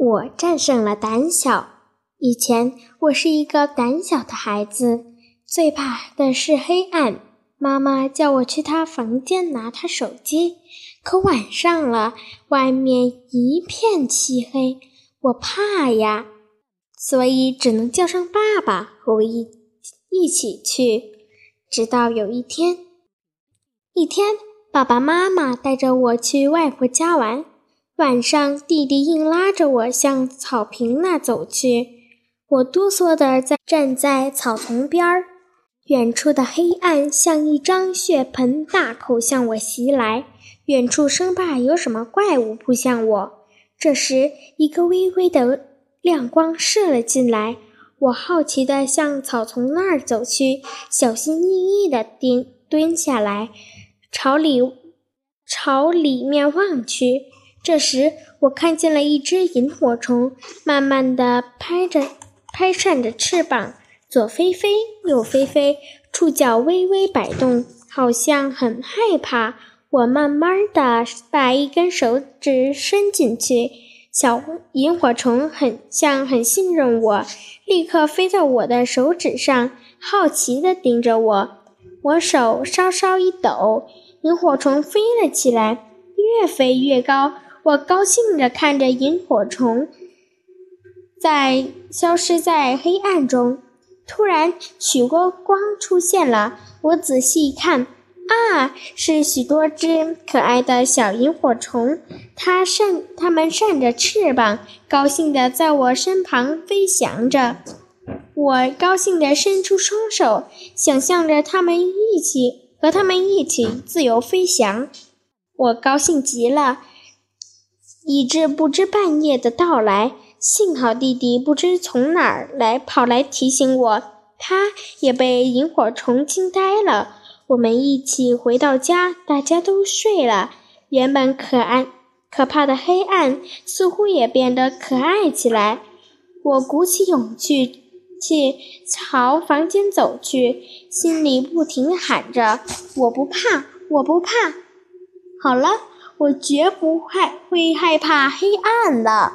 我战胜了胆小。以前我是一个胆小的孩子，最怕的是黑暗。妈妈叫我去她房间拿她手机，可晚上了，外面一片漆黑，我怕呀，所以只能叫上爸爸和我一一起去。直到有一天，一天，爸爸妈妈带着我去外婆家玩。晚上，弟弟硬拉着我向草坪那走去，我哆嗦地在站在草丛边儿。远处的黑暗像一张血盆大口向我袭来，远处生怕有什么怪物扑向我。这时，一个微微的亮光射了进来，我好奇地向草丛那儿走去，小心翼翼地蹲蹲下来，朝里朝里面望去。这时，我看见了一只萤火虫，慢慢地拍着、拍扇着翅膀，左飞飞，右飞飞，触角微微摆动，好像很害怕。我慢慢地把一根手指伸进去，小萤火虫很像很信任我，立刻飞到我的手指上，好奇地盯着我。我手稍稍一抖，萤火虫飞了起来，越飞越高。我高兴地看着萤火虫在消失在黑暗中，突然许多光出现了。我仔细一看，啊，是许多只可爱的小萤火虫，它扇它们扇着翅膀，高兴地在我身旁飞翔着。我高兴地伸出双手，想象着它们一起和它们一起自由飞翔。我高兴极了。以致不知半夜的到来，幸好弟弟不知从哪儿来跑来提醒我，他也被萤火虫惊呆了。我们一起回到家，大家都睡了。原本可爱可怕的黑暗似乎也变得可爱起来。我鼓起勇气去朝房间走去，心里不停喊着：“我不怕，我不怕。”好了。我绝不害会害怕黑暗的。